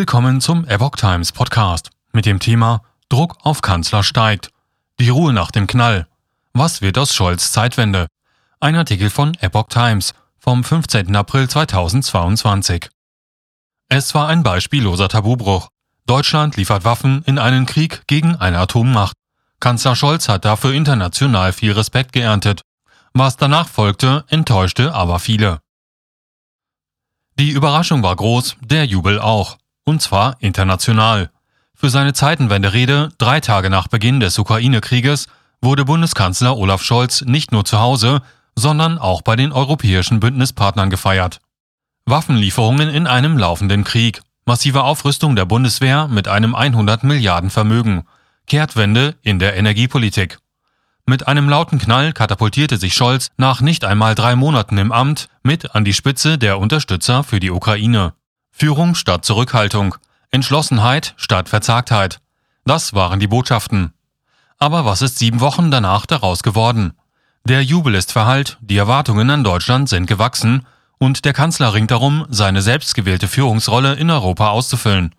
Willkommen zum Epoch Times Podcast mit dem Thema Druck auf Kanzler steigt. Die Ruhe nach dem Knall. Was wird aus Scholz Zeitwende? Ein Artikel von Epoch Times vom 15. April 2022. Es war ein beispielloser Tabubruch. Deutschland liefert Waffen in einen Krieg gegen eine Atommacht. Kanzler Scholz hat dafür international viel Respekt geerntet. Was danach folgte, enttäuschte aber viele. Die Überraschung war groß, der Jubel auch und zwar international. Für seine Zeitenwende-Rede drei Tage nach Beginn des Ukraine-Krieges wurde Bundeskanzler Olaf Scholz nicht nur zu Hause, sondern auch bei den europäischen Bündnispartnern gefeiert. Waffenlieferungen in einem laufenden Krieg, massive Aufrüstung der Bundeswehr mit einem 100 Milliarden Vermögen, Kehrtwende in der Energiepolitik. Mit einem lauten Knall katapultierte sich Scholz nach nicht einmal drei Monaten im Amt mit an die Spitze der Unterstützer für die Ukraine. Führung statt Zurückhaltung, Entschlossenheit statt Verzagtheit. Das waren die Botschaften. Aber was ist sieben Wochen danach daraus geworden? Der Jubel ist verhallt, die Erwartungen an Deutschland sind gewachsen und der Kanzler ringt darum, seine selbstgewählte Führungsrolle in Europa auszufüllen.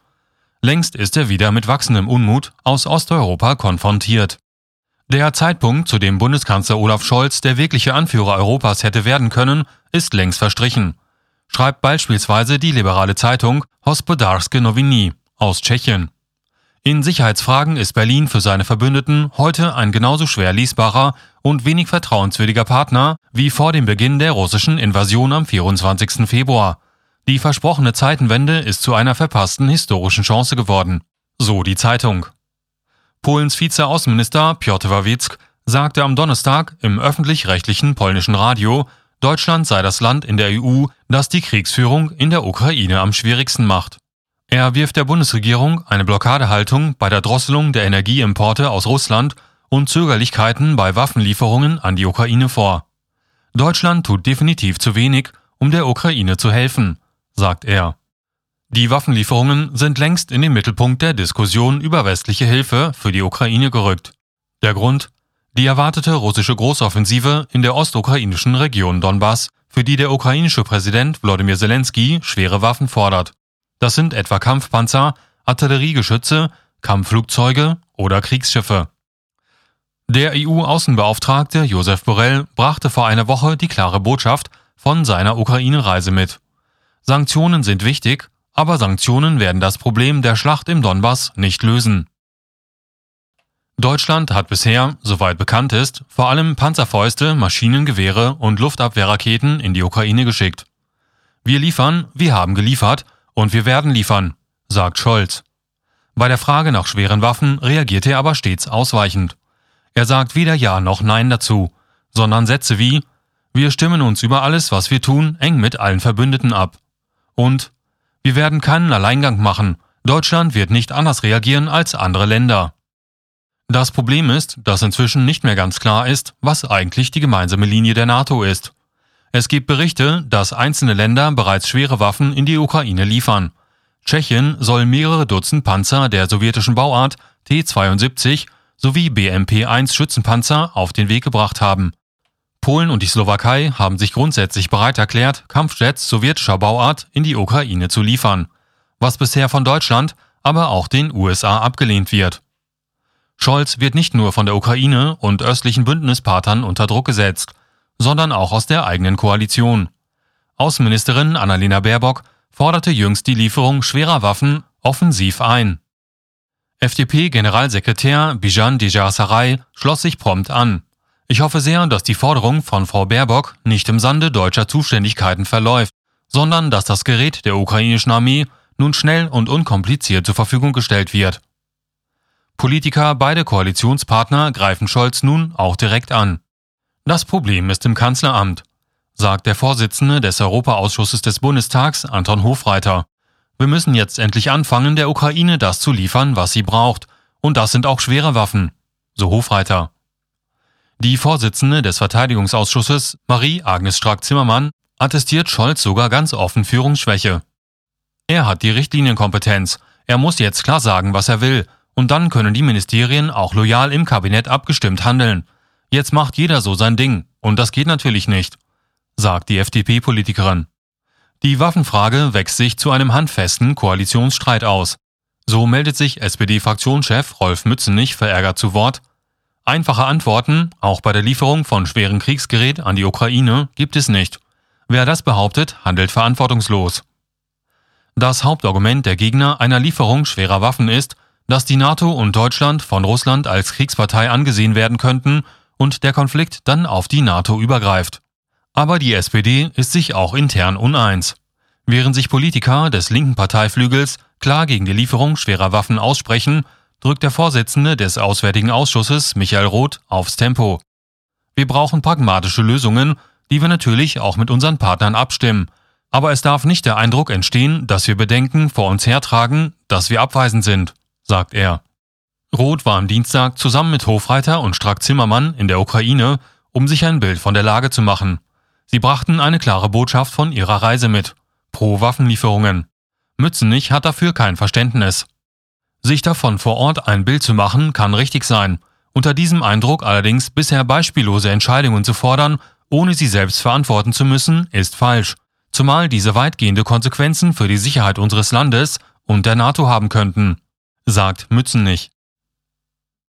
Längst ist er wieder mit wachsendem Unmut aus Osteuropa konfrontiert. Der Zeitpunkt, zu dem Bundeskanzler Olaf Scholz der wirkliche Anführer Europas hätte werden können, ist längst verstrichen schreibt beispielsweise die liberale Zeitung Hospodarske Noviny aus Tschechien. In Sicherheitsfragen ist Berlin für seine Verbündeten heute ein genauso schwer lesbarer und wenig vertrauenswürdiger Partner wie vor dem Beginn der russischen Invasion am 24. Februar. Die versprochene Zeitenwende ist zu einer verpassten historischen Chance geworden. So die Zeitung. Polens Vizeaußenminister Piotr Wawicki sagte am Donnerstag im öffentlich-rechtlichen polnischen Radio, Deutschland sei das Land in der EU, das die Kriegsführung in der Ukraine am schwierigsten macht. Er wirft der Bundesregierung eine Blockadehaltung bei der Drosselung der Energieimporte aus Russland und Zögerlichkeiten bei Waffenlieferungen an die Ukraine vor. Deutschland tut definitiv zu wenig, um der Ukraine zu helfen, sagt er. Die Waffenlieferungen sind längst in den Mittelpunkt der Diskussion über westliche Hilfe für die Ukraine gerückt. Der Grund die erwartete russische Großoffensive in der ostukrainischen Region Donbass, für die der ukrainische Präsident Wladimir Zelensky schwere Waffen fordert. Das sind etwa Kampfpanzer, Artilleriegeschütze, Kampfflugzeuge oder Kriegsschiffe. Der EU-Außenbeauftragte Josef Borrell brachte vor einer Woche die klare Botschaft von seiner Ukraine-Reise mit. Sanktionen sind wichtig, aber Sanktionen werden das Problem der Schlacht im Donbass nicht lösen. Deutschland hat bisher, soweit bekannt ist, vor allem Panzerfäuste, Maschinengewehre und Luftabwehrraketen in die Ukraine geschickt. Wir liefern, wir haben geliefert und wir werden liefern, sagt Scholz. Bei der Frage nach schweren Waffen reagiert er aber stets ausweichend. Er sagt weder Ja noch Nein dazu, sondern Sätze wie Wir stimmen uns über alles, was wir tun, eng mit allen Verbündeten ab. Und Wir werden keinen Alleingang machen, Deutschland wird nicht anders reagieren als andere Länder. Das Problem ist, dass inzwischen nicht mehr ganz klar ist, was eigentlich die gemeinsame Linie der NATO ist. Es gibt Berichte, dass einzelne Länder bereits schwere Waffen in die Ukraine liefern. Tschechien soll mehrere Dutzend Panzer der sowjetischen Bauart T-72 sowie BMP-1 Schützenpanzer auf den Weg gebracht haben. Polen und die Slowakei haben sich grundsätzlich bereit erklärt, Kampfjets sowjetischer Bauart in die Ukraine zu liefern, was bisher von Deutschland, aber auch den USA abgelehnt wird. Scholz wird nicht nur von der Ukraine und östlichen Bündnispartnern unter Druck gesetzt, sondern auch aus der eigenen Koalition. Außenministerin Annalena Baerbock forderte jüngst die Lieferung schwerer Waffen offensiv ein. FDP-Generalsekretär Bijan Dejarsaray schloss sich prompt an. Ich hoffe sehr, dass die Forderung von Frau Baerbock nicht im Sande deutscher Zuständigkeiten verläuft, sondern dass das Gerät der ukrainischen Armee nun schnell und unkompliziert zur Verfügung gestellt wird. Politiker beider Koalitionspartner greifen Scholz nun auch direkt an. Das Problem ist im Kanzleramt, sagt der Vorsitzende des Europaausschusses des Bundestags, Anton Hofreiter. Wir müssen jetzt endlich anfangen, der Ukraine das zu liefern, was sie braucht. Und das sind auch schwere Waffen, so Hofreiter. Die Vorsitzende des Verteidigungsausschusses, Marie-Agnes Strack-Zimmermann, attestiert Scholz sogar ganz offen Führungsschwäche. Er hat die Richtlinienkompetenz. Er muss jetzt klar sagen, was er will und dann können die Ministerien auch loyal im Kabinett abgestimmt handeln. Jetzt macht jeder so sein Ding. Und das geht natürlich nicht, sagt die FDP-Politikerin. Die Waffenfrage wächst sich zu einem handfesten Koalitionsstreit aus. So meldet sich SPD-Fraktionschef Rolf Mützenich verärgert zu Wort. Einfache Antworten, auch bei der Lieferung von schwerem Kriegsgerät an die Ukraine, gibt es nicht. Wer das behauptet, handelt verantwortungslos. Das Hauptargument der Gegner einer Lieferung schwerer Waffen ist, dass die NATO und Deutschland von Russland als Kriegspartei angesehen werden könnten und der Konflikt dann auf die NATO übergreift. Aber die SPD ist sich auch intern uneins. Während sich Politiker des linken Parteiflügels klar gegen die Lieferung schwerer Waffen aussprechen, drückt der Vorsitzende des Auswärtigen Ausschusses, Michael Roth, aufs Tempo. Wir brauchen pragmatische Lösungen, die wir natürlich auch mit unseren Partnern abstimmen. Aber es darf nicht der Eindruck entstehen, dass wir Bedenken vor uns hertragen, dass wir abweisend sind, sagt er. Roth war am Dienstag zusammen mit Hofreiter und Strack Zimmermann in der Ukraine, um sich ein Bild von der Lage zu machen. Sie brachten eine klare Botschaft von ihrer Reise mit. Pro Waffenlieferungen. Mützenich hat dafür kein Verständnis. Sich davon vor Ort ein Bild zu machen, kann richtig sein. Unter diesem Eindruck allerdings bisher beispiellose Entscheidungen zu fordern, ohne sie selbst verantworten zu müssen, ist falsch. Zumal diese weitgehende Konsequenzen für die Sicherheit unseres Landes und der NATO haben könnten, sagt Mützenich.